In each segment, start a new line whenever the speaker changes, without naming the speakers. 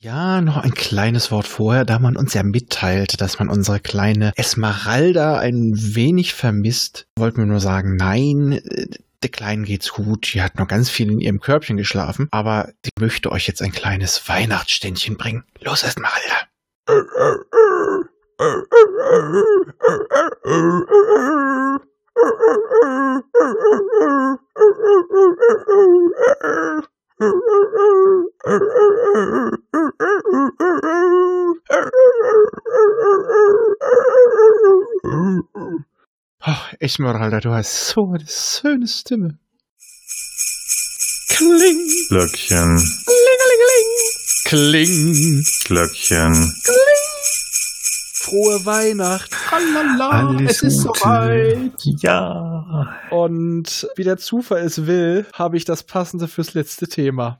Ja, noch ein kleines Wort vorher, da man uns ja mitteilt, dass man unsere kleine Esmeralda ein wenig vermisst, wollten wir nur sagen, nein, äh, der Kleinen geht's gut, die hat noch ganz viel in ihrem Körbchen geschlafen, aber die möchte euch jetzt ein kleines Weihnachtsständchen bringen. Los, Esmeralda. Oh, Esmeralda, du hast so eine schöne Stimme. Kling,
Glöckchen,
klingelingeling, kling,
Glöckchen.
frohe Weihnacht, tralala,
Alles
es ist
Gute.
soweit.
Ja.
Und wie der Zufall es will, habe ich das passende fürs letzte Thema.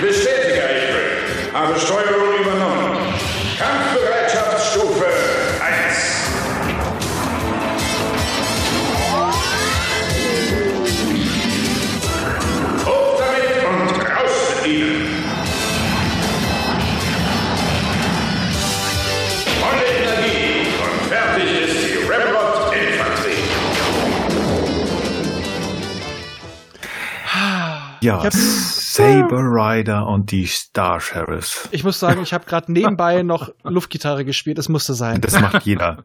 Bestätiger ich bin. Habe Steuerung
Ja, Saber Rider und die Star Sheriffs.
Ich muss sagen, ich habe gerade nebenbei noch Luftgitarre gespielt, es musste sein.
Das macht jeder.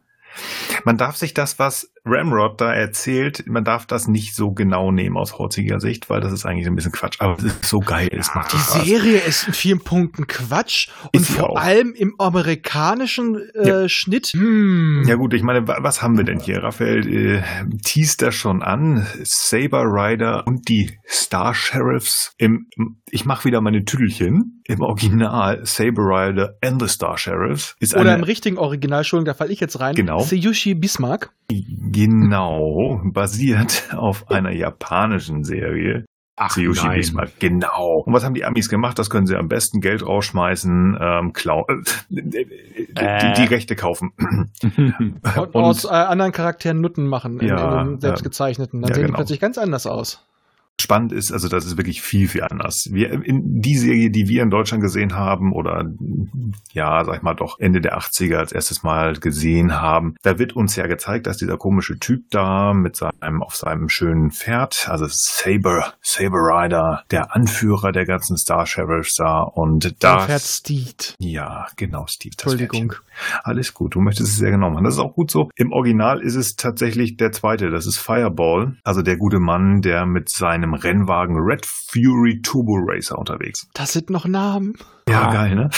Man darf sich das, was Ramrod da erzählt, man darf das nicht so genau nehmen aus heutiger Sicht, weil das ist eigentlich ein bisschen Quatsch. Aber es ist so geil, es macht
Die
Spaß.
Serie ist in vielen Punkten Quatsch und
Ist
vor allem im amerikanischen äh,
Ja.
Schnitt. Hm.
Ja gut, ich meine, wa- was haben wir denn hier? Raphael äh, teast das schon an. Saber Rider und die Star Sheriffs. Im, ich mache wieder meine Tüdelchen. Im Original Saber Rider and the Star Sheriffs ist
Oder im richtigen Original, Entschuldigung, da falle ich jetzt rein.
Genau.
Seiyushi Bismarck.
Genau basiert auf einer japanischen Serie.
Ach
Tsuyoshi
nein.
Bismarck, genau. Und was haben die Amis gemacht? Das können sie am besten Geld rausschmeißen, ähm, klau äh, die,
Äh.
die Rechte kaufen.
Und, aus äh, anderen Charakteren Nutten machen, in,
Ja,
in den selbstgezeichneten. Dann
ja,
sehen die
genau.
plötzlich ganz anders aus.
Spannend ist, also das ist wirklich viel, viel anders. Wir, in die Serie, die wir in Deutschland gesehen haben oder ja, sag ich mal doch Ende der 80er als erstes Mal gesehen haben, da wird uns ja gezeigt, dass dieser komische Typ da mit seinem, auf seinem schönen Pferd, also Saber, Saber Rider, der Anführer der ganzen Star Sheriffs da und
Da fährt Steed.
ja, genau, Steve. Das
Entschuldigung.
Pferdchen. Alles gut, du möchtest es sehr genau machen. Das ist auch gut so. Im Original ist es tatsächlich der zweite, das ist Fireball, also der gute Mann, der mit seinem Rennwagen Red Fury Turbo Racer unterwegs.
Das sind noch Namen.
Ja,
Ah.
geil, ne?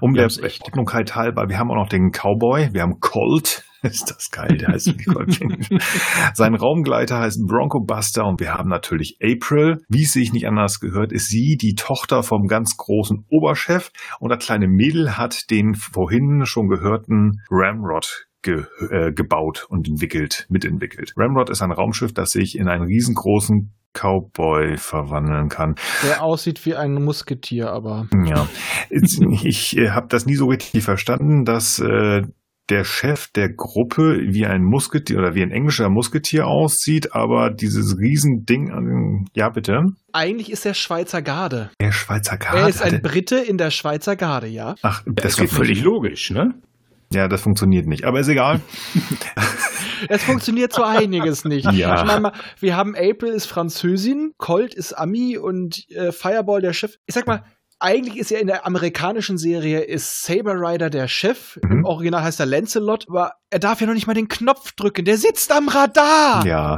Um
Ja,
der
echt.
Ordnungkeit halber, wir haben auch noch den Cowboy, wir haben Colt, ist das geil, der heißt. Sein Raumgleiter heißt Bronco Buster und wir haben natürlich April. Wie es sich nicht anders gehört, ist sie die Tochter vom ganz großen Oberchef und das kleine Mädel hat den vorhin schon gehörten Ramrod ge äh, gebaut und entwickelt, mitentwickelt. Ramrod ist ein Raumschiff, das sich in einen riesengroßen Cowboy verwandeln kann.
Der aussieht wie ein Musketier, aber
Ja, ich äh, habe das nie so richtig verstanden, dass äh, der Chef der Gruppe wie ein Musketier oder wie ein englischer Musketier aussieht, aber dieses Riesending, ja bitte,
eigentlich ist er Schweizer Garde.
der Schweizer Karte.
er ist ein Brite in der Schweizer Garde, ja.
Ach,
Das
das
ist
geht
völlig logisch, ne?
Ja, das funktioniert nicht, aber ist egal.
Es funktioniert so einiges nicht.
Ja.
Ich meine wir haben April ist Französin, Colt ist Ami und äh, Fireball der Chef. Ich sag mal, eigentlich ist ja in der amerikanischen Serie ist Saber Rider der Chef.
Mhm.
Im Original heißt er Lancelot, aber er darf ja noch nicht mal den Knopf drücken. Der sitzt am Radar.
Ja.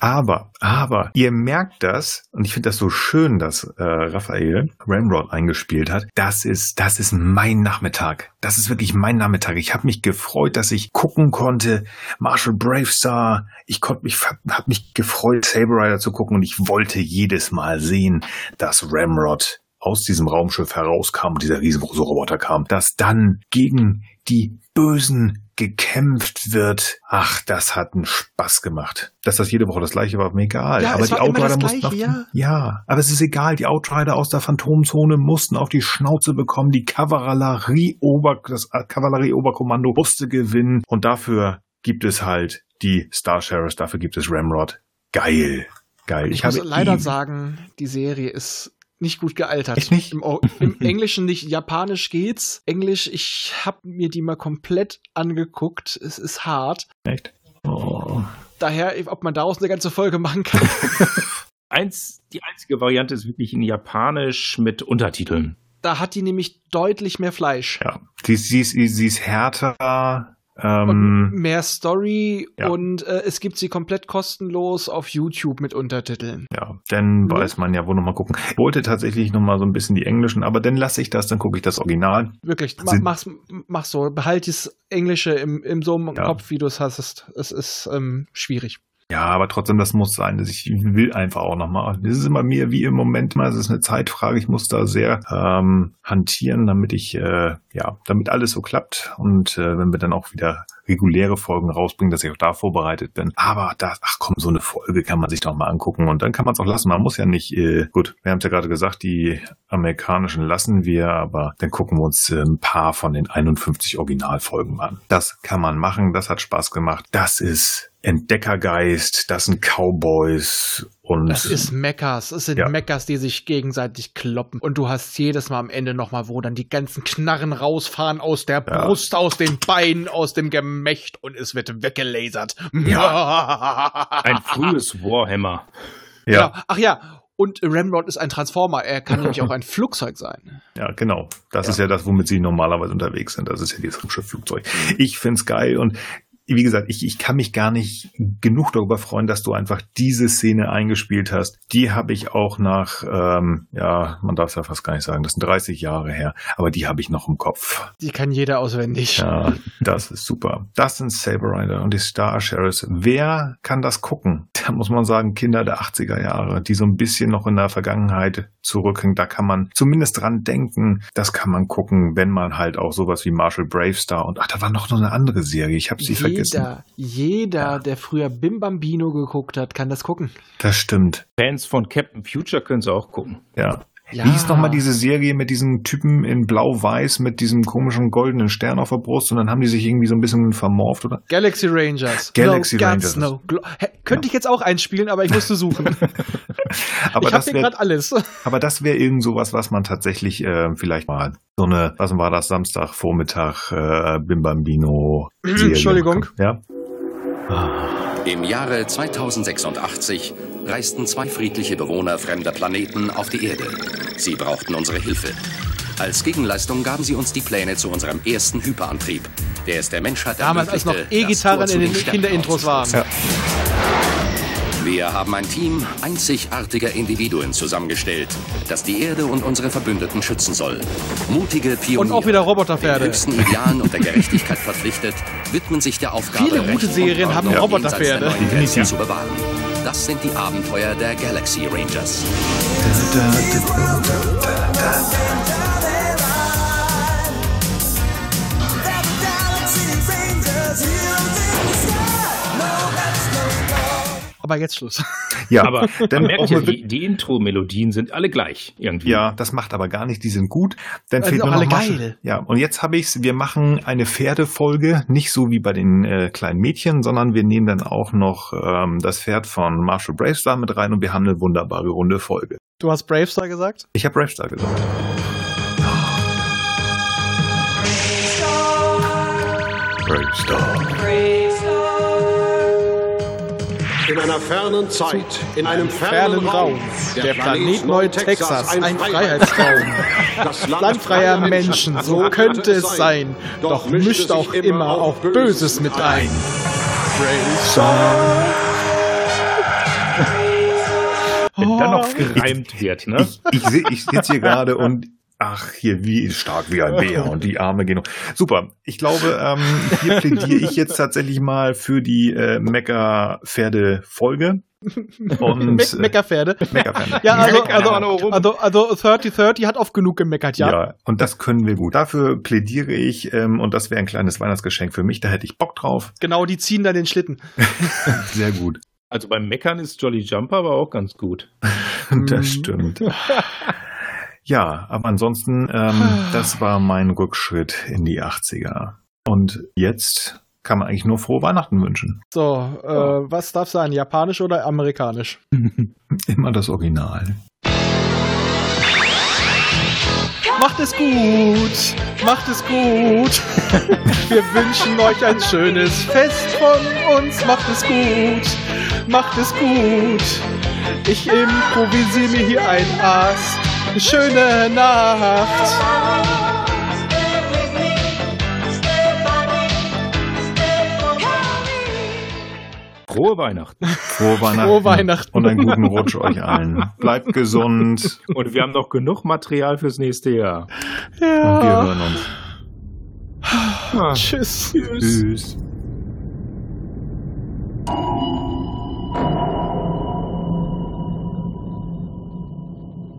Aber, aber, ihr merkt das, und ich finde das so schön, dass äh, Raphael Ramrod eingespielt hat. Das ist, das ist mein Nachmittag. Das ist wirklich mein Nachmittag. Ich habe mich gefreut, dass ich gucken konnte. Marshall Bravestar. Ich konnte mich, habe mich gefreut, Saber Rider zu gucken, und ich wollte jedes Mal sehen, dass Ramrod aus diesem Raumschiff herauskam und dieser riesengroße Roboter kam, dass dann gegen die Bösen gekämpft wird. Ach, das hat einen Spaß gemacht. Dass das jede Woche das gleiche war, mir egal.
Ja,
aber
es
die Outrider mussten auf
Gleiche,
die, ja, aber es ist egal. Die Outrider aus der Phantomzone mussten auf die Schnauze bekommen. Die Kavallerie Ober, das Kavallerie Oberkommando musste gewinnen. Und dafür gibt es halt die Star Sheriffs. Dafür gibt es Ramrod. Geil. Geil.
Ich, muss leider sagen, die Serie ist nicht gut gealtert.
Echt nicht?
Im, Im Englischen nicht. Japanisch geht's. Englisch, ich habe mir die mal komplett angeguckt. Es ist hart.
Echt? Oh.
Daher, ob man daraus eine ganze Folge machen kann.
Eins, die einzige Variante ist wirklich in Japanisch mit Untertiteln.
da hat die nämlich deutlich mehr Fleisch.
Ja. Sie, ist- sie, ist, sie ist härter.
Und
Ähm,
mehr Story
ja.
und äh, es gibt sie komplett kostenlos auf YouTube mit Untertiteln.
ja, dann weiß man ja, wo nochmal gucken. Ich wollte tatsächlich nochmal so ein bisschen die englischen, aber dann lasse ich das, dann gucke ich das Original.
Wirklich, ma,
Sind-
mach's, mach so, behalt das Englische im, im so im
Ja.
Kopf, wie du es hast. Es ist ähm, schwierig.
Ja, aber trotzdem, das muss sein. dass Ich will einfach auch nochmal. Das ist immer mir wie im Moment mal, es ist eine Zeitfrage. Ich muss da sehr ähm, hantieren, damit ich, äh, ja, damit alles so klappt. Und äh, wenn wir dann auch wieder reguläre Folgen rausbringen, dass ich auch da vorbereitet bin. Aber da, ach komm, so eine Folge kann man sich doch mal angucken und dann kann man es auch lassen. Man muss ja nicht, äh, gut, wir haben es ja gerade gesagt, die amerikanischen lassen wir, aber dann gucken wir uns äh, ein paar von den 51 Originalfolgen an. Das kann man machen, das hat Spaß gemacht. Das ist Entdeckergeist, das sind Cowboys und
Das ist Meckers. Es sind
Ja.
Meckers, die sich gegenseitig kloppen. Und du hast jedes Mal am Ende nochmal, wo dann die ganzen Knarren rausfahren aus der
Ja.
Brust, aus den Beinen, aus dem Gemächt und es wird weggelasert.
Ein frühes Warhammer.
ja,
Genau. Ach ja, und Ramrod ist ein Transformer. Er kann nämlich auch ein Flugzeug sein.
ja, genau. Das ist ja das, womit sie normalerweise unterwegs sind. Das ist ja dieses Flugzeug. Ich find's geil und wie gesagt, ich, ich kann mich gar nicht genug darüber freuen, dass du einfach diese Szene eingespielt hast. Die habe ich auch nach, ähm, ja, man darf es ja fast gar nicht sagen, das sind 30 Jahre her, aber die habe ich noch im Kopf.
Die kann jeder auswendig.
Ja, das ist super. Das sind Saber Rider und die Star Sheriffs. Wer kann das gucken? Da muss man sagen, Kinder der 80er Jahre, die so ein bisschen noch in der Vergangenheit zurückhängen. Da kann man zumindest dran denken. Das kann man gucken, wenn man halt auch sowas wie Marshall Bravestar und ach, da war noch so eine andere Serie. Ich habe sie vergessen.
Jeder, jeder, der früher Bim Bambino geguckt hat, kann das gucken.
Das stimmt.
Fans von Captain Future können sie auch gucken.
Ja.
Ja.
Wie hieß nochmal diese Serie mit diesem Typen in Blau-Weiß mit diesem komischen goldenen Stern auf der Brust und dann haben die sich irgendwie so ein bisschen vermorft, oder?
Galaxy Rangers.
Galaxy
no
Rangers.
No Hä, könnte ich jetzt auch einspielen, aber ich musste suchen.
Aber
ich habe hier gerade alles.
Aber das wäre irgend sowas, was man tatsächlich äh, vielleicht mal so eine, was war das, Samstagvormittag, äh, Bim Bambino. Serie
Entschuldigung.
Ja.
Im Jahre 2086 reisten zwei friedliche Bewohner fremder Planeten auf die Erde. Sie brauchten unsere Hilfe. Als Gegenleistung gaben sie uns die Pläne zu unserem ersten Hyperantrieb, der es der Menschheit
Damals, als noch E-Gitarren in den Kinderintros waren.
aufzusetzen. Wir haben ein Team einzigartiger Individuen zusammengestellt, das die Erde und unsere Verbündeten schützen soll. Mutige Pioniere,
Und auch wieder Roboterpferde.
den höchsten Idealen und der Gerechtigkeit verpflichtet, widmen sich der Aufgabe,
Viele gute
Recht
Serien haben Roboterpferde.
Definitiv.
zu bewahren. Das sind die Abenteuer der Galaxy Rangers.
Aber jetzt Schluss.
Ja,
Aber
dann
man merkt
auch
ja, die, die Intro-Melodien sind alle gleich irgendwie.
Ja, das macht aber gar nicht, die sind gut. Dann
Also
fehlt nur noch
alle
Marshall.
geil.
Ja, und jetzt habe ich's, wir machen eine Pferdefolge, nicht so wie bei den äh, kleinen Mädchen, sondern wir nehmen dann auch noch ähm, das Pferd von Marshall Bravestar mit rein und wir haben eine wunderbare runde Folge.
Du hast Bravestar gesagt?
Ich habe Bravestar gesagt. Bravestar.
In einer fernen Zeit, in einem
Fernen
fernen
Raum. Der Planet Neu-Texas, ein Freiheitsraum.
Das Land,
freier Menschen, so könnte es sein. Doch mischt auch immer auch Böses mit ein.
Wenn dann noch gereimt wird, ne?
Ich, ich, ich sitze hier gerade und ach, hier wie stark wie ein Bär und die Arme gehen. hoch. Super. Ich glaube, ähm, hier plädiere ich jetzt tatsächlich mal für die äh, Mecker-Pferde-Folge. Und
Me Meckerpferde.
Meckerpferde.
Ja, also, also,
immer nur rum.
also, also 3030 hat oft genug gemeckert, ja.
Ja. und das können wir gut. Dafür plädiere ich ähm, und das wäre ein kleines Weihnachtsgeschenk für mich. Da hätte ich Bock drauf.
Genau, die ziehen da den Schlitten.
Sehr gut.
Also beim Meckern ist Jolly Jumper aber auch ganz gut.
Das stimmt. Ja, aber ansonsten, ähm, das war mein Rückschritt in die 80er. Und jetzt kann man eigentlich nur frohe Weihnachten wünschen.
So, äh, was darf sein? Japanisch oder amerikanisch?
Immer das Original.
Macht es gut, macht es gut. Wir wünschen euch ein schönes Fest von uns. Macht es gut, macht es gut. Ich improvisiere mir hier ein Ast. Schöne Nacht.
Frohe Weihnachten.
Frohe Weihnachten.
Frohe Weihnachten.
Und einen guten Rutsch euch allen. Bleibt gesund.
Und wir haben noch genug Material fürs nächste Jahr.
Und wir hören uns.
Ah.
Tschüss.
Tschüss.